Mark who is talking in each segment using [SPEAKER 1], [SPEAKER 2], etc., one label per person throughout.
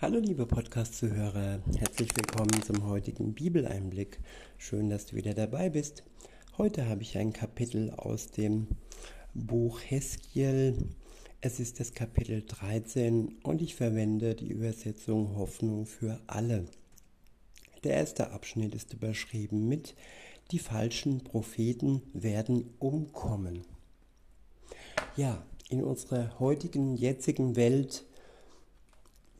[SPEAKER 1] Hallo liebe Podcast-Zuhörer, herzlich willkommen zum heutigen Bibeleinblick. Schön, dass du wieder dabei bist. Heute habe ich ein Kapitel aus dem Buch Heskiel. Es ist das Kapitel 13 und ich verwende die Übersetzung Hoffnung für alle. Der erste Abschnitt ist überschrieben mit Die falschen Propheten werden umkommen. Ja, in unserer heutigen, jetzigen Welt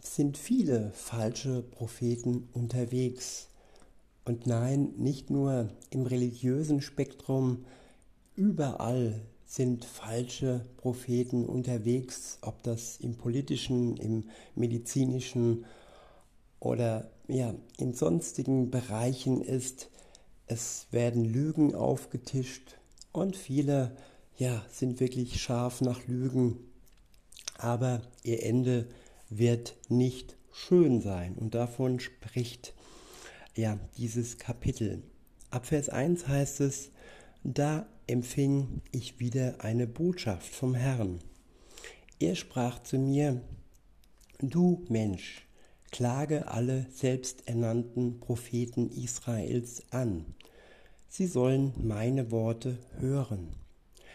[SPEAKER 1] sind viele falsche Propheten unterwegs. Und nein, nicht nur im religiösen Spektrum, überall sind falsche Propheten unterwegs, ob das im politischen, im medizinischen oder ja, in sonstigen Bereichen ist. Es werden Lügen aufgetischt und viele ja, sind wirklich scharf nach Lügen, aber ihr Ende ist wird nicht schön sein. Und davon spricht ja dieses Kapitel. Ab Vers 1 heißt es, da empfing ich wieder eine Botschaft vom Herrn. Er sprach zu mir, du Mensch, klage alle selbsternannten Propheten Israels an. Sie sollen meine Worte hören.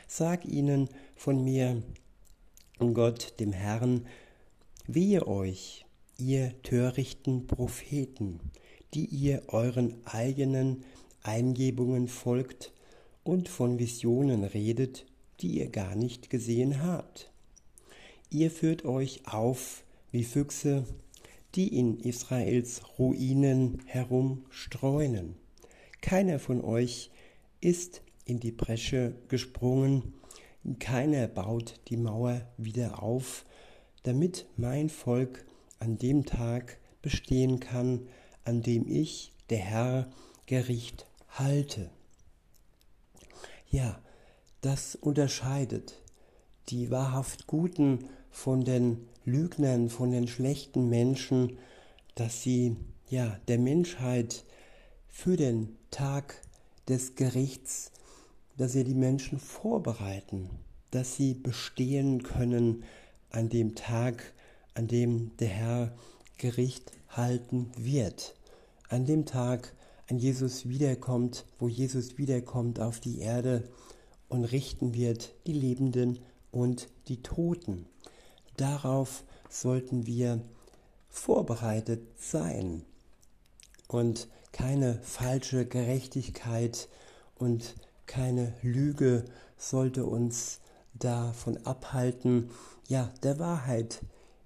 [SPEAKER 1] Sag ihnen von mir, Gott, dem Herrn, Wehe euch, ihr törichten Propheten, die ihr euren eigenen Eingebungen folgt und von Visionen redet, die ihr gar nicht gesehen habt. Ihr führt euch auf wie Füchse, die in Israels Ruinen herumstreunen. Keiner von euch ist in die Bresche gesprungen, keiner baut die Mauer wieder auf, damit mein Volk an dem Tag bestehen kann, an dem ich, der Herr, Gericht halte. Ja, das unterscheidet die wahrhaft Guten von den Lügnern, von den schlechten Menschen, dass sie ja der Menschheit für den Tag des Gerichts, dass sie die Menschen vorbereiten, dass sie bestehen können, an dem Tag, an dem der Herr Gericht halten wird. An dem Tag, an Jesus wiederkommt, wo Jesus wiederkommt auf die Erde und richten wird die Lebenden und die Toten. Darauf sollten wir vorbereitet sein und keine falsche Gerechtigkeit und keine Lüge sollte uns davon abhalten, ja, der Wahrheit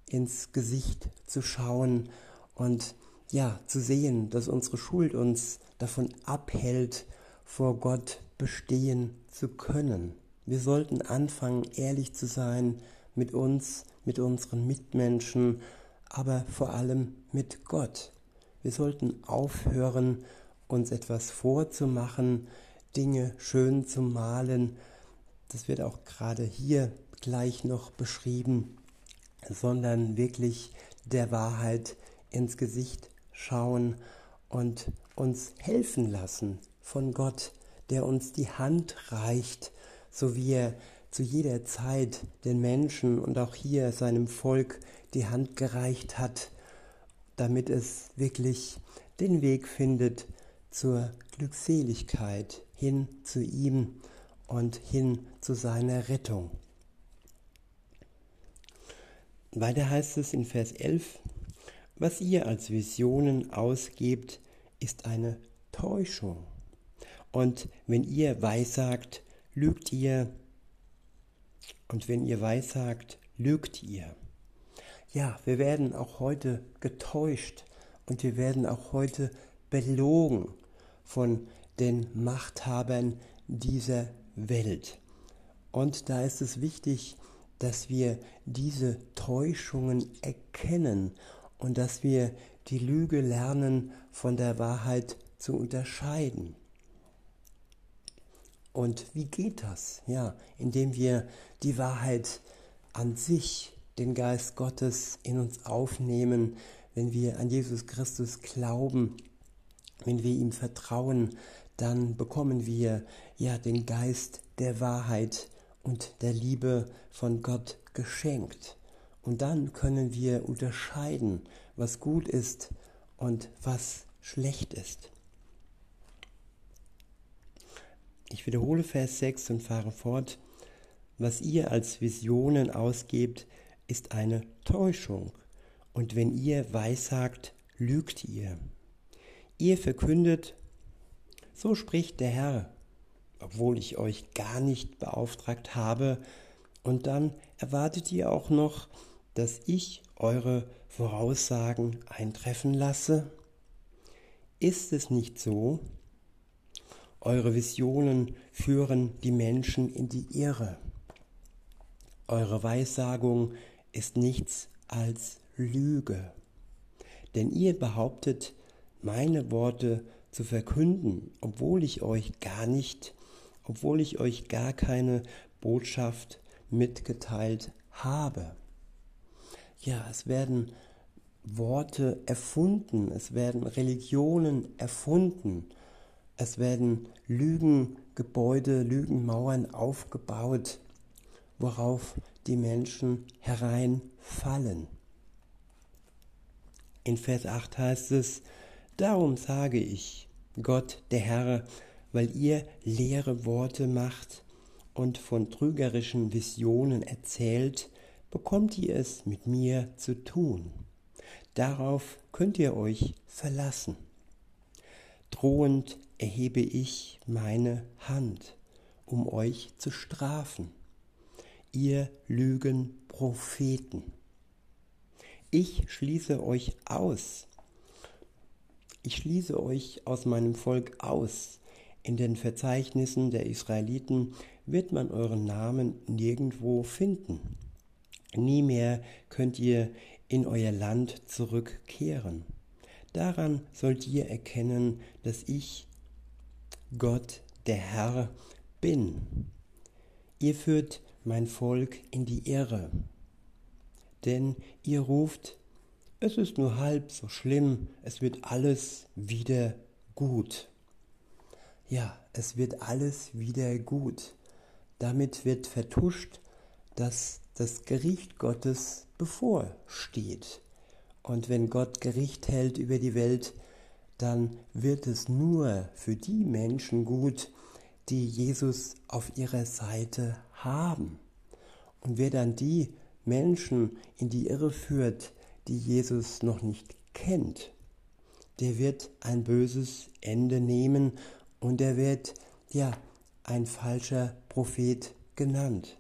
[SPEAKER 1] ins Gesicht zu schauen und ja, zu sehen, dass unsere Schuld uns davon abhält, vor Gott bestehen zu können. Wir sollten anfangen, ehrlich zu sein mit uns, mit unseren Mitmenschen, aber vor allem mit Gott. Wir sollten aufhören, uns etwas vorzumachen, Dinge schön zu malen, das wird auch gerade hier gleich noch beschrieben, sondern wirklich der Wahrheit ins Gesicht schauen und uns helfen lassen von Gott, der uns die Hand reicht, so wie er zu jeder Zeit den Menschen und auch hier seinem Volk die Hand gereicht hat, damit es wirklich den Weg findet zur Glückseligkeit hin zu ihm und hin zu seiner Rettung. Weiter heißt es in Vers 11, was ihr als Visionen ausgebt, ist eine Täuschung. Und wenn ihr weissagt, lügt ihr. Und wenn ihr weissagt, lügt ihr. Ja, wir werden auch heute getäuscht und wir werden auch heute belogen von den Machthabern dieser Welt. Und da ist es wichtig, dass wir diese Täuschungen erkennen und dass wir die Lüge lernen von der Wahrheit zu unterscheiden. Und wie geht das? Ja, indem wir die Wahrheit an sich, den Geist Gottes in uns aufnehmen, wenn wir an Jesus Christus glauben, wenn wir ihm vertrauen, dann bekommen wir ja den Geist der Wahrheit und der Liebe von Gott geschenkt. Und dann können wir unterscheiden, was gut ist und was schlecht ist. Ich wiederhole Vers 6 und fahre fort. Was ihr als Visionen ausgebt, ist eine Täuschung. Und wenn ihr weissagt, lügt ihr. Ihr verkündet, so spricht der Herr, obwohl ich euch gar nicht beauftragt habe, und dann erwartet ihr auch noch, dass ich eure Voraussagen eintreffen lasse? Ist es nicht so? Eure Visionen führen die Menschen in die Irre. Eure Weissagung ist nichts als Lüge. Denn ihr behauptet, meine Worte zu verkünden, obwohl ich euch gar nicht, obwohl ich euch gar keine Botschaft mitgeteilt habe. Ja, es werden Worte erfunden, es werden Religionen erfunden, es werden Lügengebäude, Lügenmauern aufgebaut, worauf die Menschen hereinfallen. In Vers 8 heißt es, Darum sage ich, Gott der Herr, weil ihr leere Worte macht und von trügerischen Visionen erzählt, bekommt ihr es mit mir zu tun. Darauf könnt ihr euch verlassen. Drohend erhebe ich meine Hand, um euch zu strafen, ihr Lügenpropheten. Ich schließe euch aus. Ich schließe euch aus meinem Volk aus. In den Verzeichnissen der Israeliten wird man euren Namen nirgendwo finden. Nie mehr könnt ihr in euer Land zurückkehren. Daran sollt ihr erkennen, dass ich Gott, der Herr, bin. Ihr führt mein Volk in die Irre, denn ihr ruft, es ist nur halb so schlimm, es wird alles wieder gut. Ja, es wird alles wieder gut. Damit wird vertuscht, dass das Gericht Gottes bevorsteht. Und wenn Gott Gericht hält über die Welt, dann wird es nur für die Menschen gut, die Jesus auf ihrer Seite haben. Und wer dann die Menschen in die Irre führt, die Jesus noch nicht kennt, der wird ein böses Ende nehmen und er wird ja ein falscher Prophet genannt.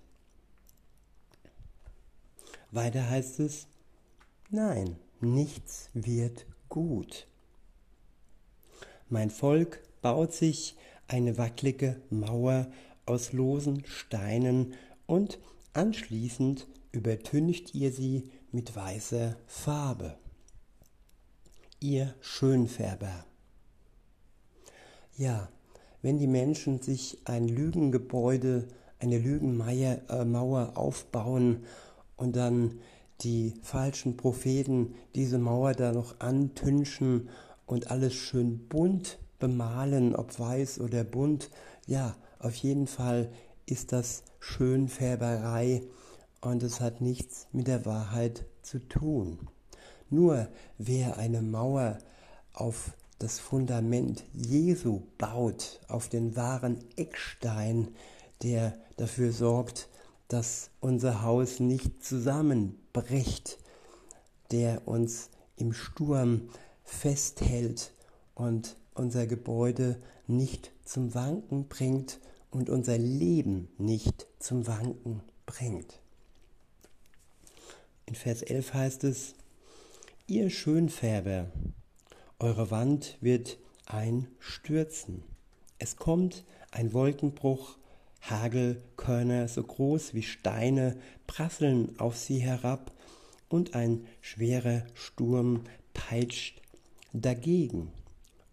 [SPEAKER 1] Weiter heißt es, nein, nichts wird gut. Mein Volk baut sich eine wackelige Mauer aus losen Steinen und anschließend übertüncht ihr sie mit weißer Farbe. Ihr Schönfärber. Ja, wenn die Menschen sich ein Lügengebäude, eine Lügenmauer äh, aufbauen und dann die falschen Propheten diese Mauer da noch antünchen und alles schön bunt bemalen, ob weiß oder bunt, ja, auf jeden Fall ist das Schönfärberei und es hat nichts mit der Wahrheit zu tun. Nur wer eine Mauer auf das Fundament Jesu baut, auf den wahren Eckstein, der dafür sorgt, dass unser Haus nicht zusammenbricht, der uns im Sturm festhält und unser Gebäude nicht zum Wanken bringt und unser Leben nicht zum Wanken bringt. In Vers 11 heißt es, ihr Schönfärber, eure Wand wird einstürzen. Es kommt ein Wolkenbruch Hagelkörner so groß wie Steine prasseln auf sie herab, und ein schwerer Sturm peitscht dagegen.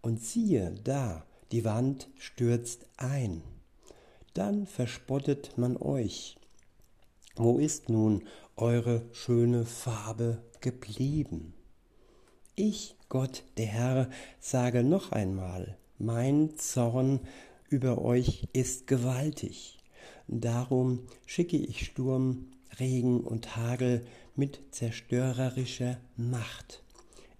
[SPEAKER 1] Und siehe da, die Wand stürzt ein. Dann verspottet man euch. Wo ist nun eure schöne Farbe geblieben? Ich, Gott der Herr, sage noch einmal, mein Zorn über euch ist gewaltig. Darum schicke ich Sturm Regen und Hagel mit zerstörerischer Macht.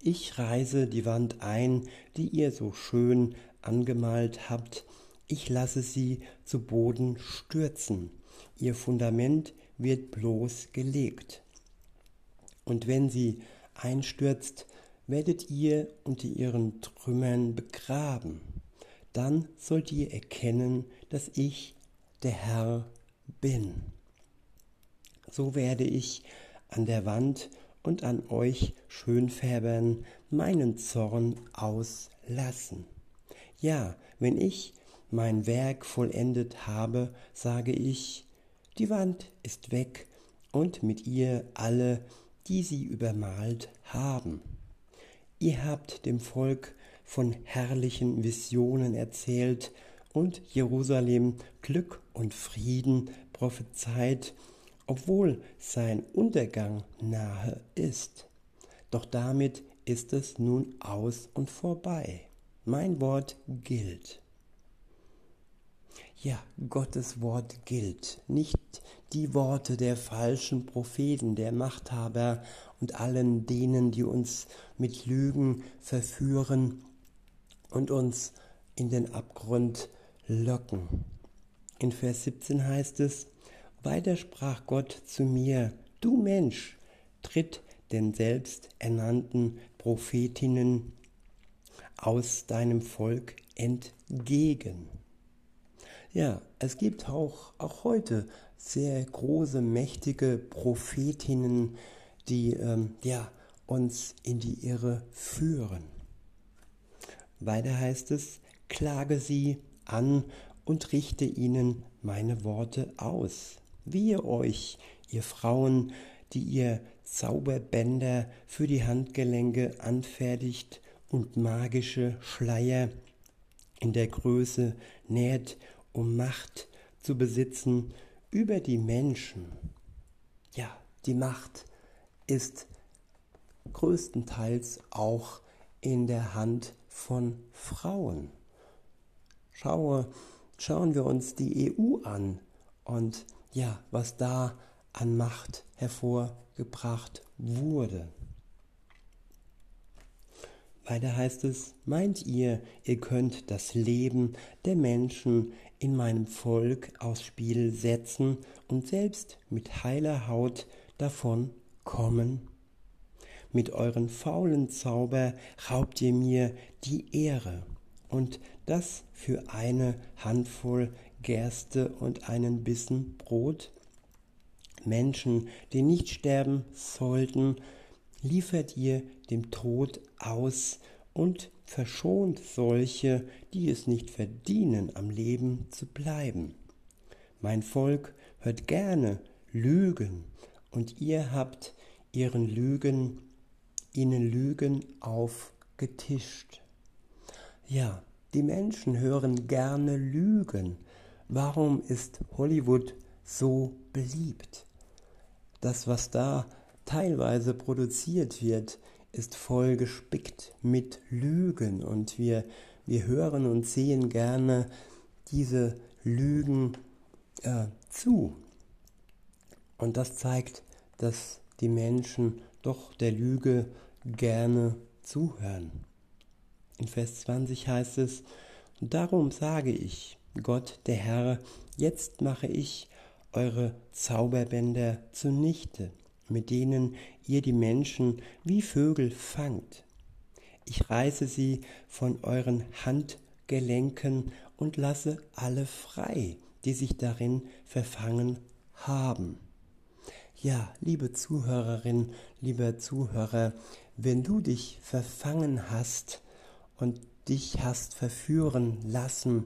[SPEAKER 1] Ich reiße die Wand ein, die ihr so schön angemalt habt, ich lasse sie zu Boden stürzen, ihr Fundament wird bloß gelegt. Und wenn sie einstürzt, werdet ihr unter ihren Trümmern begraben. Dann sollt ihr erkennen, dass ich der Herr bin. So werde ich an der Wand und an euch Schönfärbern meinen Zorn auslassen. Ja, wenn ich mein Werk vollendet habe, sage ich, die Wand ist weg und mit ihr alle, die sie übermalt haben. Ihr habt dem Volk von herrlichen Visionen erzählt und Jerusalem Glück und Frieden prophezeit, obwohl sein Untergang nahe ist. Doch damit ist es nun aus und vorbei. Mein Wort gilt. Ja, Gottes Wort gilt, nicht die Worte der falschen Propheten, der Machthaber und allen denen, die uns mit Lügen verführen und uns in den Abgrund locken. In Vers 17 heißt es, weiter sprach Gott zu mir, du Mensch, tritt den selbsternannten Prophetinnen aus deinem Volk entgegen. Ja, es gibt auch, auch heute sehr große, mächtige Prophetinnen, die ähm, ja, uns in die Irre führen. Weiter heißt es, klage sie an und richte ihnen meine Worte aus. Wehe euch, ihr Frauen, die ihr Zauberbänder für die Handgelenke anfertigt und magische Schleier in der Größe näht um Macht zu besitzen über die Menschen. Ja, die Macht ist größtenteils auch in der Hand von Frauen. Schaue, schauen wir uns die EU an und ja, was da an Macht hervorgebracht wurde. Weiter heißt es, meint ihr, ihr könnt das Leben der Menschen in meinem Volk aufs Spiel setzen und selbst mit heiler Haut davon kommen? Mit euren faulen Zauber raubt ihr mir die Ehre und das für eine Handvoll Gerste und einen Bissen Brot? Menschen, die nicht sterben sollten, liefert ihr dem Tod aus und verschont solche, die es nicht verdienen, am Leben zu bleiben. Mein Volk hört gerne Lügen, und ihr habt ihren Lügen, ihnen Lügen aufgetischt. Ja, die Menschen hören gerne Lügen. Warum ist Hollywood so beliebt? Das, was da teilweise produziert wird, ist voll gespickt mit Lügen und wir, wir hören und sehen gerne diese Lügen äh, zu. Und das zeigt, dass die Menschen doch der Lüge gerne zuhören. In Vers 20 heißt es, Darum sage ich, Gott der Herr, jetzt mache ich eure Zauberbänder zunichte mit denen ihr die Menschen wie Vögel fangt. Ich reiße sie von euren Handgelenken und lasse alle frei, die sich darin verfangen haben. Ja, liebe Zuhörerin, lieber Zuhörer, wenn du dich verfangen hast und dich hast verführen lassen,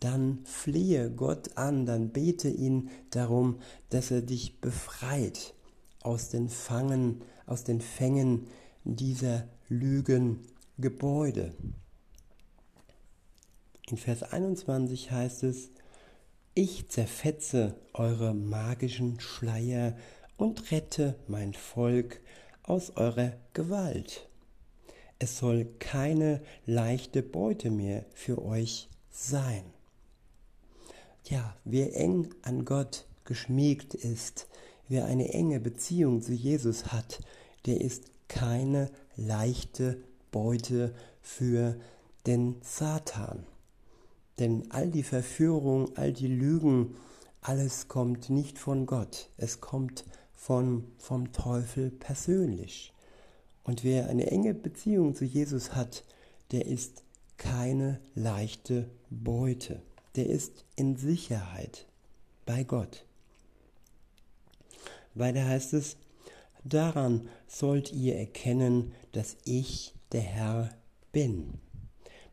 [SPEAKER 1] dann flehe Gott an, dann bete ihn darum, dass er dich befreit, aus den Fangen, aus den Fängen dieser Lügengebäude. In Vers 21 heißt es, ich zerfetze eure magischen Schleier und rette mein Volk aus eurer Gewalt. Es soll keine leichte Beute mehr für euch sein. Ja, wer eng an Gott geschmiegt ist, wer eine enge Beziehung zu Jesus hat, der ist keine leichte Beute für den Satan. Denn all die Verführung, all die Lügen, alles kommt nicht von Gott, es kommt von, vom Teufel persönlich. Und wer eine enge Beziehung zu Jesus hat, der ist keine leichte Beute. Der ist in Sicherheit bei Gott. Weiter heißt es, daran sollt ihr erkennen, dass ich der Herr bin.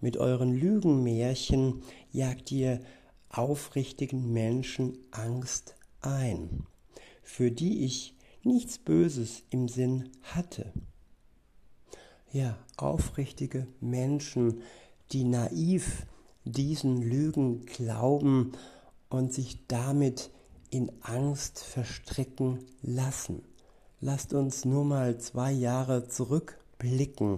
[SPEAKER 1] Mit euren Lügenmärchen jagt ihr aufrichtigen Menschen Angst ein, für die ich nichts Böses im Sinn hatte. Ja, aufrichtige Menschen, die naiv diesen Lügen glauben und sich damit in Angst verstricken lassen. Lasst uns nur mal zwei Jahre zurückblicken,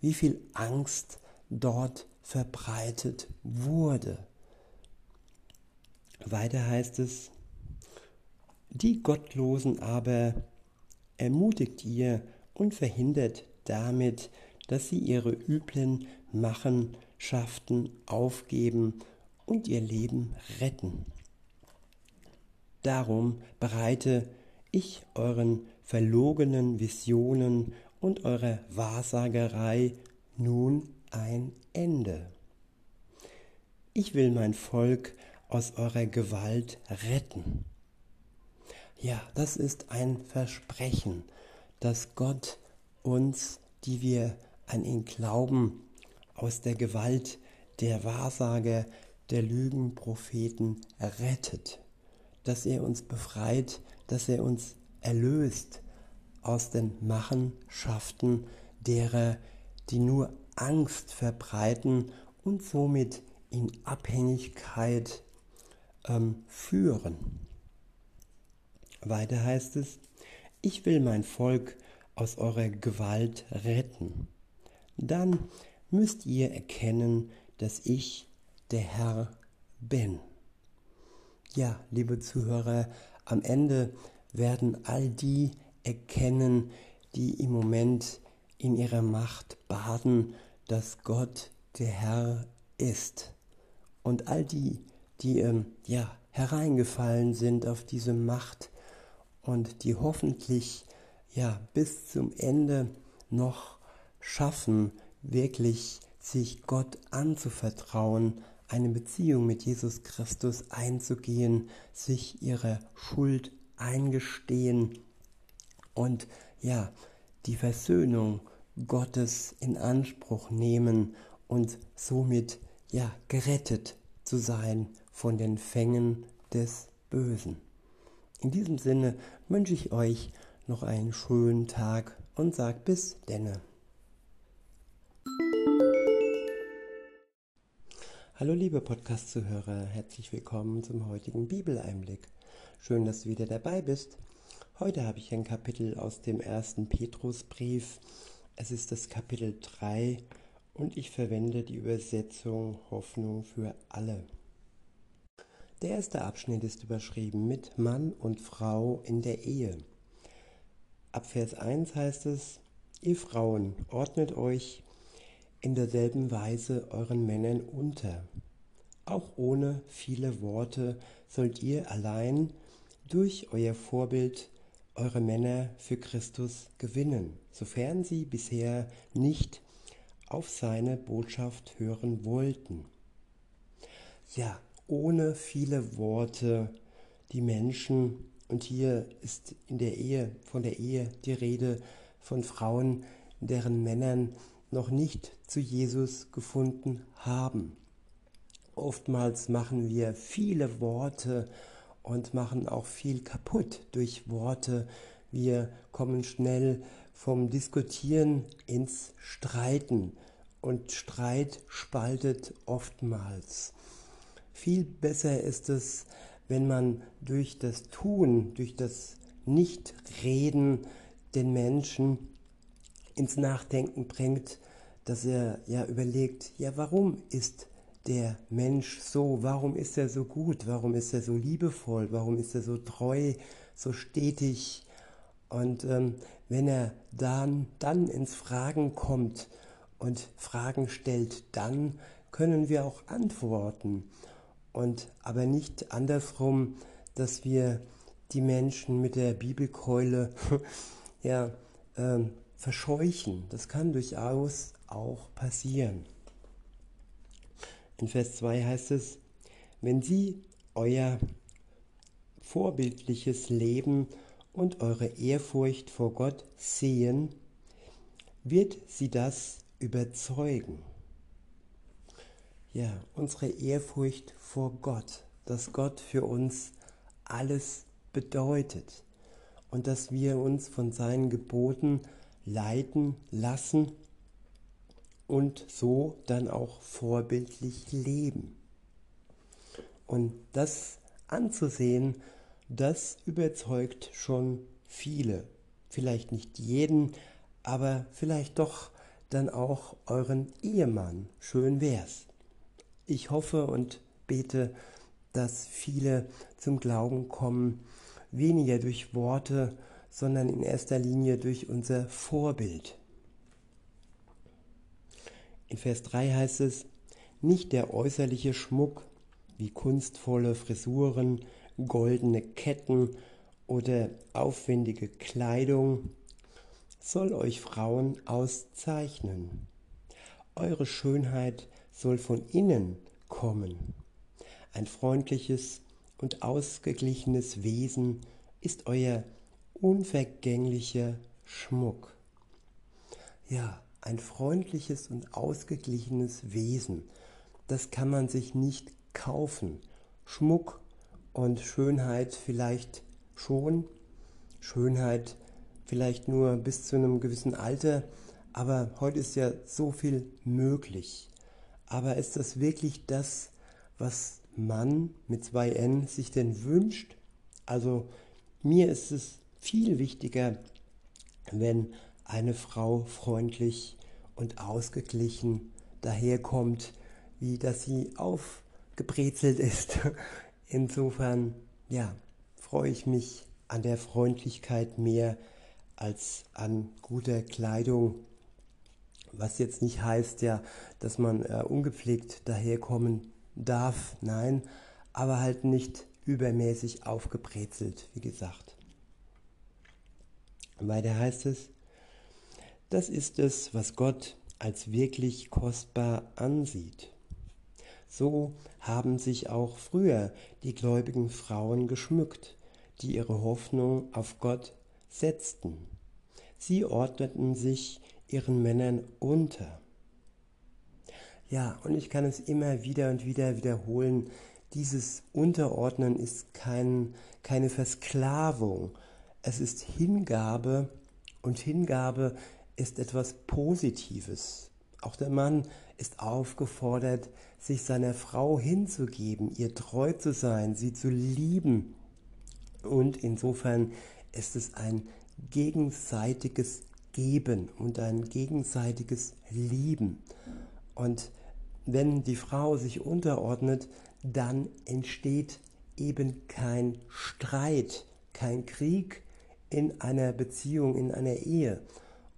[SPEAKER 1] wie viel Angst dort verbreitet wurde. Weiter heißt es, die Gottlosen aber ermutigt ihr und verhindert damit, dass sie ihre üblen Machenschaften aufgeben und ihr Leben retten. Darum bereite ich euren verlogenen Visionen und eurer Wahrsagerei nun ein Ende. Ich will mein Volk aus eurer Gewalt retten. Ja, das ist ein Versprechen, dass Gott uns, die wir an ihn glauben, aus der Gewalt der Wahrsager, der Lügenpropheten rettet, dass er uns befreit, dass er uns erlöst aus den Machenschaften derer, die nur Angst verbreiten und somit in Abhängigkeit ähm, führen. Weiter heißt es, ich will mein Volk aus eurer Gewalt retten. Dann müsst ihr erkennen, dass ich der Herr bin. Ja, liebe Zuhörer, am Ende werden all die erkennen, die im Moment in ihrer Macht baden, dass Gott der Herr ist. Und all die, die ähm, ja, hereingefallen sind auf diese Macht und die hoffentlich ja, bis zum Ende noch schaffen, wirklich sich Gott anzuvertrauen, eine Beziehung mit Jesus Christus einzugehen, sich ihre Schuld eingestehen und ja, die Versöhnung Gottes in Anspruch nehmen und somit ja gerettet zu sein von den Fängen des Bösen. In diesem Sinne wünsche ich euch noch einen schönen Tag und sag bis denne. Hallo liebe Podcast-Zuhörer, herzlich willkommen zum heutigen Bibeleinblick. Schön, dass du wieder dabei bist. Heute habe ich ein Kapitel aus dem ersten Petrusbrief. Es ist das Kapitel 3 und ich verwende die Übersetzung Hoffnung für alle. Der erste Abschnitt ist überschrieben mit Mann und Frau in der Ehe. Ab Vers 1 heißt es, ihr Frauen, ordnet euch in derselben Weise euren Männern unter. Auch ohne viele Worte sollt ihr allein durch euer Vorbild eure Männer für Christus gewinnen, sofern sie bisher nicht auf seine Botschaft hören wollten. Ja, ohne viele Worte die Menschen, und hier ist in der Ehe, von der Ehe die Rede von Frauen, deren Männern noch nicht zu Jesus gefunden haben. Oftmals machen wir viele Worte und machen auch viel kaputt durch Worte. Wir kommen schnell vom Diskutieren ins Streiten und Streit spaltet oftmals. Viel besser ist es, wenn man durch das Tun, durch das Nichtreden den Menschen ins Nachdenken bringt, dass er ja überlegt, ja, warum ist der Mensch so? Warum ist er so gut? Warum ist er so liebevoll? Warum ist er so treu so stetig. Und ähm, wenn er dann, dann ins Fragen kommt und Fragen stellt, dann können wir auch antworten. Und aber nicht andersrum, dass wir die Menschen mit der Bibelkeule ja, äh, verscheuchen. Das kann durchaus auch passieren. In Vers 2 heißt es, wenn sie euer vorbildliches Leben und eure Ehrfurcht vor Gott sehen, wird sie das überzeugen. Ja, unsere Ehrfurcht vor Gott, dass Gott für uns alles bedeutet und dass wir uns von seinen Geboten leiten lassen und so dann auch vorbildlich leben. Und das anzusehen, das überzeugt schon viele. Vielleicht nicht jeden, aber vielleicht doch dann auch euren Ehemann. Schön wär's. Ich hoffe und bete, dass viele zum Glauben kommen, weniger durch Worte, sondern in erster Linie durch unser Vorbild. In Vers 3 heißt es, nicht der äußerliche Schmuck wie kunstvolle Frisuren, goldene Ketten oder aufwendige Kleidung soll euch Frauen auszeichnen. Eure Schönheit soll von innen kommen. Ein freundliches und ausgeglichenes Wesen ist euer unvergänglicher Schmuck. Ja, ein freundliches und ausgeglichenes Wesen, das kann man sich nicht kaufen. Schmuck und Schönheit vielleicht schon, Schönheit vielleicht nur bis zu einem gewissen Alter, aber heute ist ja so viel möglich. Aber ist das wirklich das, was Mann mit zwei N sich denn wünscht? Also mir ist es viel wichtiger, wenn eine Frau freundlich und ausgeglichen daherkommt, wie dass sie aufgebrezelt ist. Insofern, ja, freue ich mich an der Freundlichkeit mehr als an guter Kleidung. Was jetzt nicht heißt, ja, dass man äh, ungepflegt daherkommen darf, nein, aber halt nicht übermäßig aufgebrezelt, wie gesagt. Weiter heißt es, das ist es, was Gott als wirklich kostbar ansieht. So haben sich auch früher die gläubigen Frauen geschmückt, die ihre Hoffnung auf Gott setzten. Sie ordneten sich ihren Männern unter. Ja, und ich kann es immer wieder und wieder wiederholen, dieses Unterordnen ist kein, keine Versklavung, es ist Hingabe und Hingabe ist etwas Positives. Auch der Mann ist aufgefordert, sich seiner Frau hinzugeben, ihr treu zu sein, sie zu lieben. Und insofern ist es ein gegenseitiges Geben und ein gegenseitiges Lieben. Und wenn die Frau sich unterordnet, dann entsteht eben kein Streit, kein Krieg in einer Beziehung, in einer Ehe.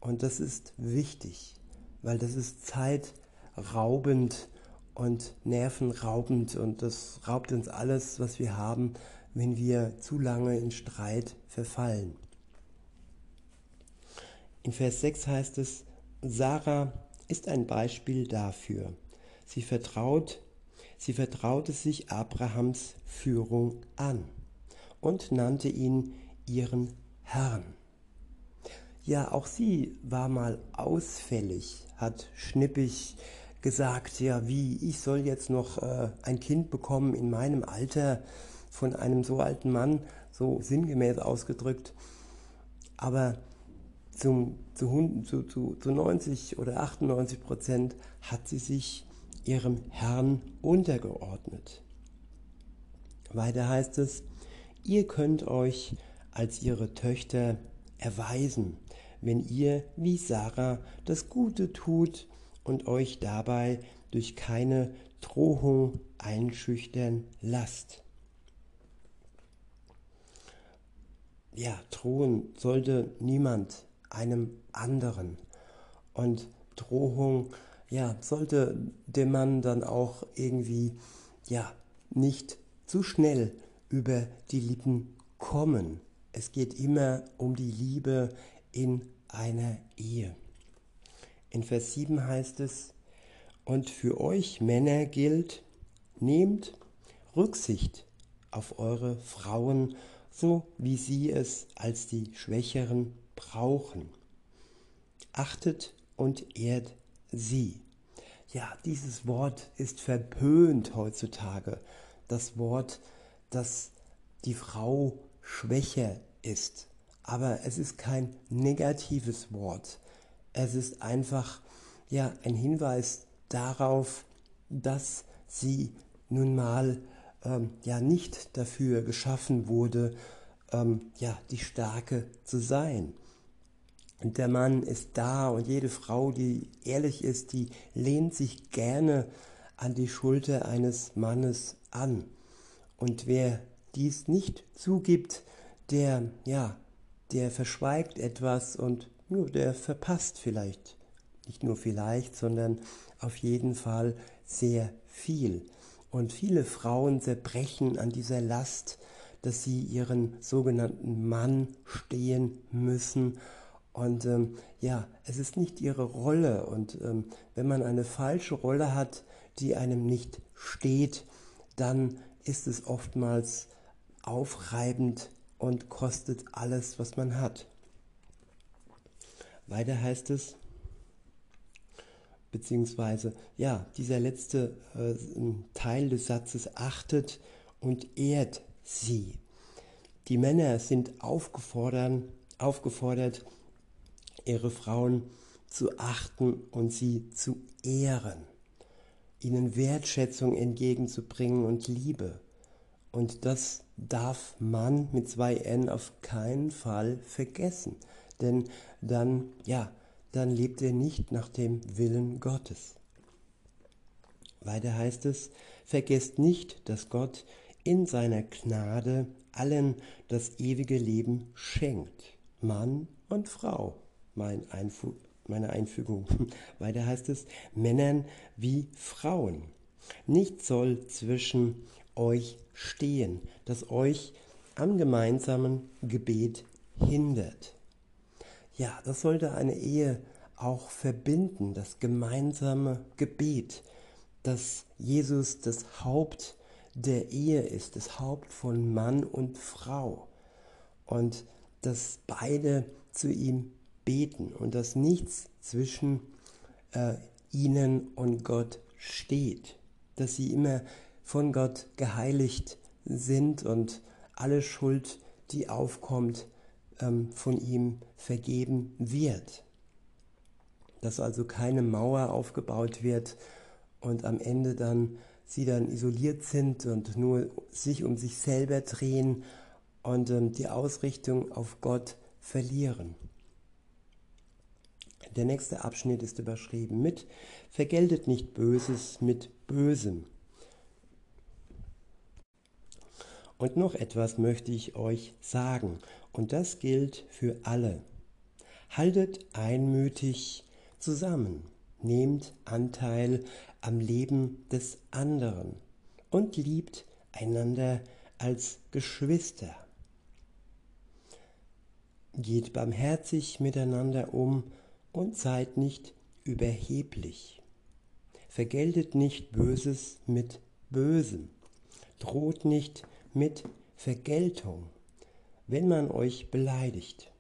[SPEAKER 1] Und das ist wichtig, weil das ist zeitraubend und nervenraubend und das raubt uns alles, was wir haben, wenn wir zu lange in Streit verfallen. In Vers 6 heißt es, Sarah ist ein Beispiel dafür. Sie vertraut, sie vertraute sich Abrahams Führung an und nannte ihn ihren Herrn. Ja, auch sie war mal ausfällig, hat schnippig gesagt, ja, wie, ich soll jetzt noch äh, ein Kind bekommen in meinem Alter von einem so alten Mann, so sinngemäß ausgedrückt. Aber zum, zu, zu, zu, zu 90 oder 98 Prozent hat sie sich ihrem Herrn untergeordnet. Weiter heißt es, ihr könnt euch als ihre Töchter erweisen, wenn ihr wie Sarah das Gute tut und euch dabei durch keine Drohung einschüchtern lasst. ja, drohen sollte niemand einem anderen. Und Drohung, ja, sollte dem Mann dann auch irgendwie, ja, nicht zu schnell über die Lippen kommen. Es geht immer um die Liebe in einer Ehe. In Vers 7 heißt es, und für euch Männer gilt, nehmt Rücksicht auf eure Frauen, so wie sie es als die Schwächeren brauchen. Achtet und ehrt sie. Ja, dieses Wort ist verpönt heutzutage. Das Wort, dass die Frau schwächer ist. Aber es ist kein negatives Wort. Es ist einfach ja ein Hinweis darauf, dass sie nun mal ähm, ja nicht dafür geschaffen wurde, ähm, ja die Starke zu sein. Und der Mann ist da und jede Frau, die ehrlich ist, die lehnt sich gerne an die Schulter eines Mannes an. Und wer dies nicht zugibt, der, ja, der verschweigt etwas und ja, der verpasst vielleicht, nicht nur vielleicht, sondern auf jeden Fall sehr viel. Und viele Frauen zerbrechen an dieser Last, dass sie ihren sogenannten Mann stehen müssen. Und ähm, ja, es ist nicht ihre Rolle. Und ähm, wenn man eine falsche Rolle hat, die einem nicht steht, dann ist es oftmals aufreibend und kostet alles, was man hat. Weiter heißt es, beziehungsweise ja, dieser letzte äh, Teil des Satzes achtet und ehrt sie. Die Männer sind aufgefordert, aufgefordert, ihre Frauen zu achten und sie zu ehren, ihnen Wertschätzung entgegenzubringen und Liebe. Und das darf man mit zwei N auf keinen Fall vergessen, denn dann, ja, dann lebt er nicht nach dem Willen Gottes. Weiter heißt es, vergesst nicht, dass Gott in seiner Gnade allen das ewige Leben schenkt, Mann und Frau. Mein Einfu meine Einfügung. Weiter heißt es, Männern wie Frauen. Nichts soll zwischen euch stehen, das euch am gemeinsamen Gebet hindert. Ja, das sollte eine Ehe auch verbinden, das gemeinsame Gebet, dass Jesus das Haupt der Ehe ist, das Haupt von Mann und Frau und dass beide zu ihm beten und dass nichts zwischen äh, ihnen und Gott steht, dass sie immer von Gott geheiligt sind und alle Schuld, die aufkommt, ähm, von ihm vergeben wird. Dass also keine Mauer aufgebaut wird und am Ende dann sie dann isoliert sind und nur sich um sich selber drehen und ähm, die Ausrichtung auf Gott verlieren. Der nächste Abschnitt ist überschrieben mit Vergeltet nicht Böses mit Bösem. Und noch etwas möchte ich euch sagen, und das gilt für alle. Haltet einmütig zusammen, nehmt Anteil am Leben des anderen und liebt einander als Geschwister. Geht barmherzig miteinander um und seid nicht überheblich. Vergeltet nicht Böses mit Bösem, droht nicht mit Vergeltung, wenn man euch beleidigt.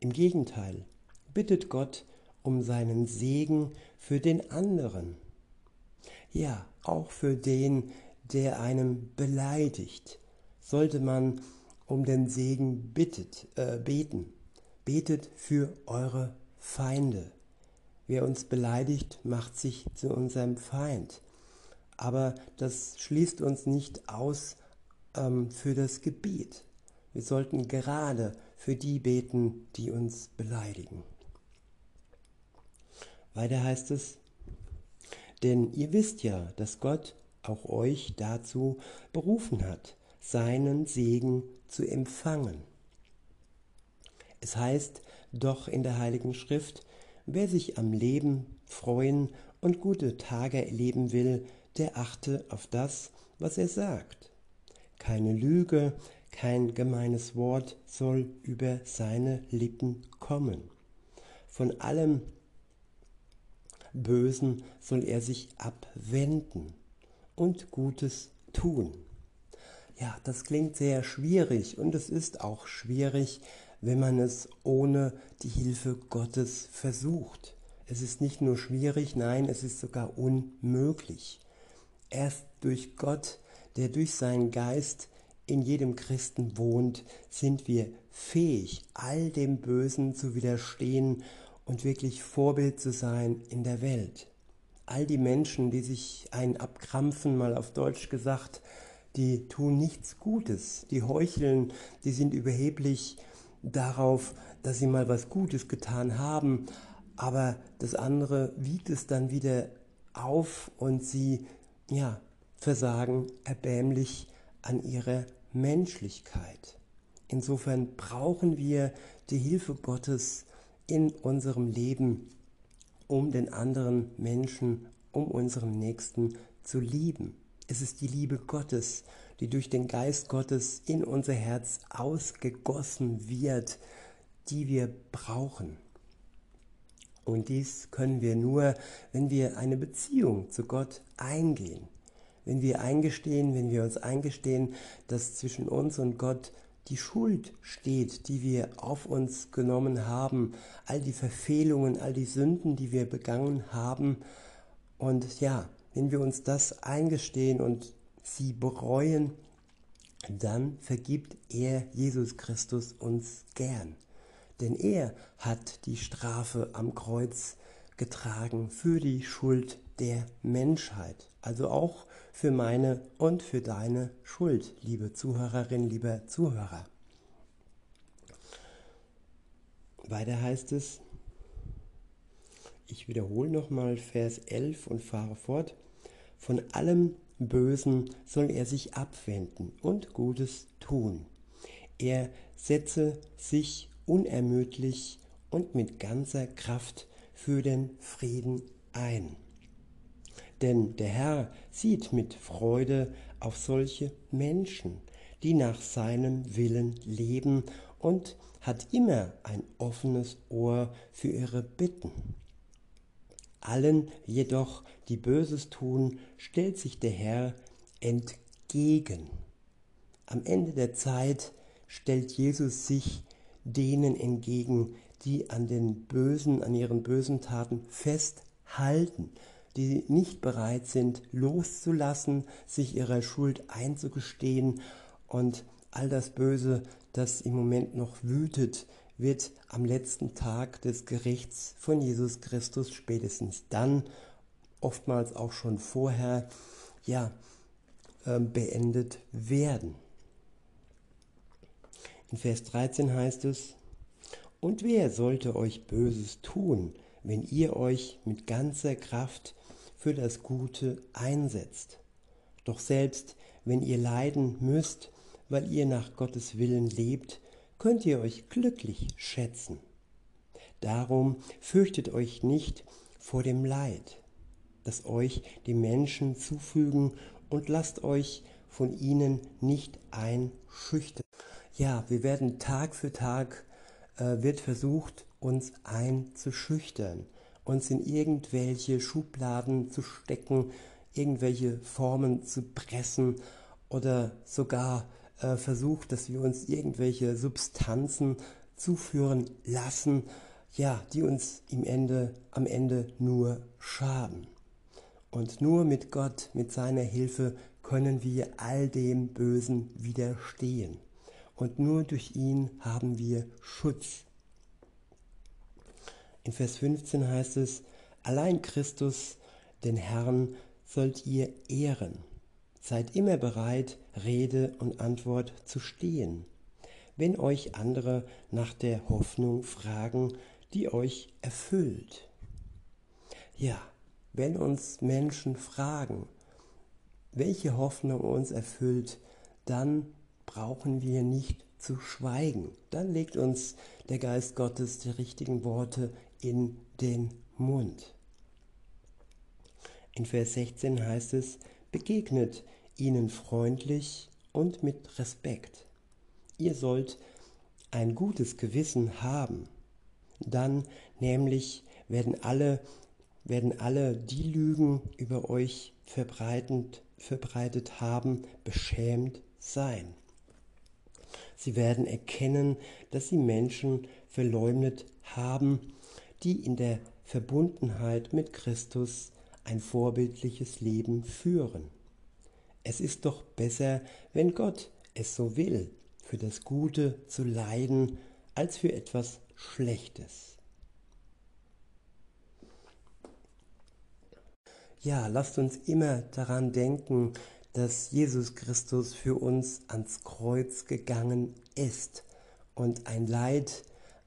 [SPEAKER 1] Im Gegenteil, bittet Gott um seinen Segen für den anderen. Ja, auch für den, der einem beleidigt, sollte man um den Segen bittet, äh, beten. Betet für eure Feinde. Wer uns beleidigt, macht sich zu unserem Feind. Aber das schließt uns nicht aus ähm, für das Gebet. Wir sollten gerade für die beten, die uns beleidigen. Weiter heißt es, denn ihr wisst ja, dass Gott auch euch dazu berufen hat, seinen Segen zu empfangen. Es heißt doch in der Heiligen Schrift, wer sich am Leben freuen und gute Tage erleben will, der achte auf das, was er sagt. Keine Lüge, kein gemeines Wort soll über seine Lippen kommen. Von allem Bösen soll er sich abwenden und Gutes tun. Ja, das klingt sehr schwierig und es ist auch schwierig, wenn man es ohne die Hilfe Gottes versucht. Es ist nicht nur schwierig, nein, es ist sogar unmöglich. Erst durch Gott, der durch seinen Geist in jedem Christen wohnt, sind wir fähig, all dem Bösen zu widerstehen und wirklich Vorbild zu sein in der Welt. All die Menschen, die sich ein abkrampfen, mal auf Deutsch gesagt, die tun nichts Gutes, die heucheln, die sind überheblich darauf, dass sie mal was Gutes getan haben, aber das andere wiegt es dann wieder auf und sie ja, versagen erbärmlich an ihrer Menschlichkeit. Insofern brauchen wir die Hilfe Gottes in unserem Leben, um den anderen Menschen, um unseren Nächsten zu lieben. Es ist die Liebe Gottes, die durch den Geist Gottes in unser Herz ausgegossen wird, die wir brauchen. Und dies können wir nur, wenn wir eine Beziehung zu Gott eingehen. Wenn wir eingestehen, wenn wir uns eingestehen, dass zwischen uns und Gott die Schuld steht, die wir auf uns genommen haben, all die Verfehlungen, all die Sünden, die wir begangen haben. Und ja, wenn wir uns das eingestehen und sie bereuen, dann vergibt er, Jesus Christus, uns gern. Denn er hat die Strafe am Kreuz getragen für die Schuld der Menschheit. Also auch für meine und für deine Schuld, liebe Zuhörerin, lieber Zuhörer. Weiter heißt es, ich wiederhole nochmal Vers 11 und fahre fort. Von allem Bösen soll er sich abwenden und Gutes tun. Er setze sich unermüdlich und mit ganzer Kraft für den Frieden ein. Denn der Herr sieht mit Freude auf solche Menschen, die nach seinem Willen leben und hat immer ein offenes Ohr für ihre Bitten. Allen jedoch, die Böses tun, stellt sich der Herr entgegen. Am Ende der Zeit stellt Jesus sich denen entgegen, die an den bösen, an ihren bösen Taten festhalten, die nicht bereit sind, loszulassen, sich ihrer Schuld einzugestehen und all das Böse, das im Moment noch wütet, wird am letzten Tag des Gerichts von Jesus Christus spätestens dann, oftmals auch schon vorher, ja, ähm, beendet werden. In Vers 13 heißt es, und wer sollte euch Böses tun, wenn ihr euch mit ganzer Kraft für das Gute einsetzt? Doch selbst wenn ihr leiden müsst, weil ihr nach Gottes Willen lebt, könnt ihr euch glücklich schätzen. Darum fürchtet euch nicht vor dem Leid, das euch die Menschen zufügen, und lasst euch von ihnen nicht einschüchtern ja, wir werden Tag für Tag, äh, wird versucht, uns einzuschüchtern, uns in irgendwelche Schubladen zu stecken, irgendwelche Formen zu pressen oder sogar äh, versucht, dass wir uns irgendwelche Substanzen zuführen lassen, ja, die uns im Ende, am Ende nur schaden. Und nur mit Gott, mit seiner Hilfe können wir all dem Bösen widerstehen und nur durch ihn haben wir Schutz. In Vers 15 heißt es, allein Christus, den Herrn, sollt ihr ehren. Seid immer bereit, Rede und Antwort zu stehen, wenn euch andere nach der Hoffnung fragen, die euch erfüllt. Ja, wenn uns Menschen fragen, welche Hoffnung uns erfüllt, dann brauchen wir nicht zu schweigen. Dann legt uns der Geist Gottes die richtigen Worte in den Mund. In Vers 16 heißt es, begegnet ihnen freundlich und mit Respekt. Ihr sollt ein gutes Gewissen haben. Dann nämlich werden alle, werden alle die Lügen über euch verbreitet, verbreitet haben, beschämt sein. Sie werden erkennen, dass sie Menschen verleumdet haben, die in der Verbundenheit mit Christus ein vorbildliches Leben führen. Es ist doch besser, wenn Gott es so will, für das Gute zu leiden, als für etwas Schlechtes. Ja, lasst uns immer daran denken, dass Jesus Christus für uns ans Kreuz gegangen ist und ein Leid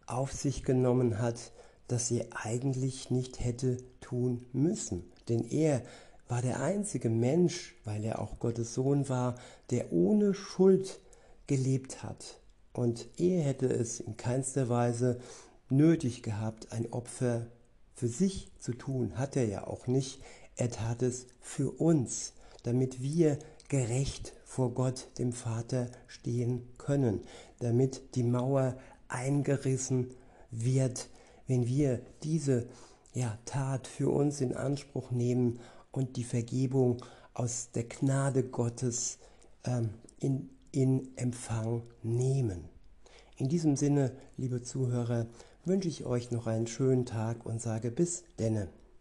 [SPEAKER 1] auf sich genommen hat, das er eigentlich nicht hätte tun müssen. Denn er war der einzige Mensch, weil er auch Gottes Sohn war, der ohne Schuld gelebt hat. Und er hätte es in keinster Weise nötig gehabt, ein Opfer für sich zu tun. Hat er ja auch nicht. Er tat es für uns, damit wir gerecht vor Gott, dem Vater, stehen können, damit die Mauer eingerissen wird, wenn wir diese ja, Tat für uns in Anspruch nehmen und die Vergebung aus der Gnade Gottes ähm, in, in Empfang nehmen. In diesem Sinne, liebe Zuhörer, wünsche ich euch noch einen schönen Tag und sage bis denne.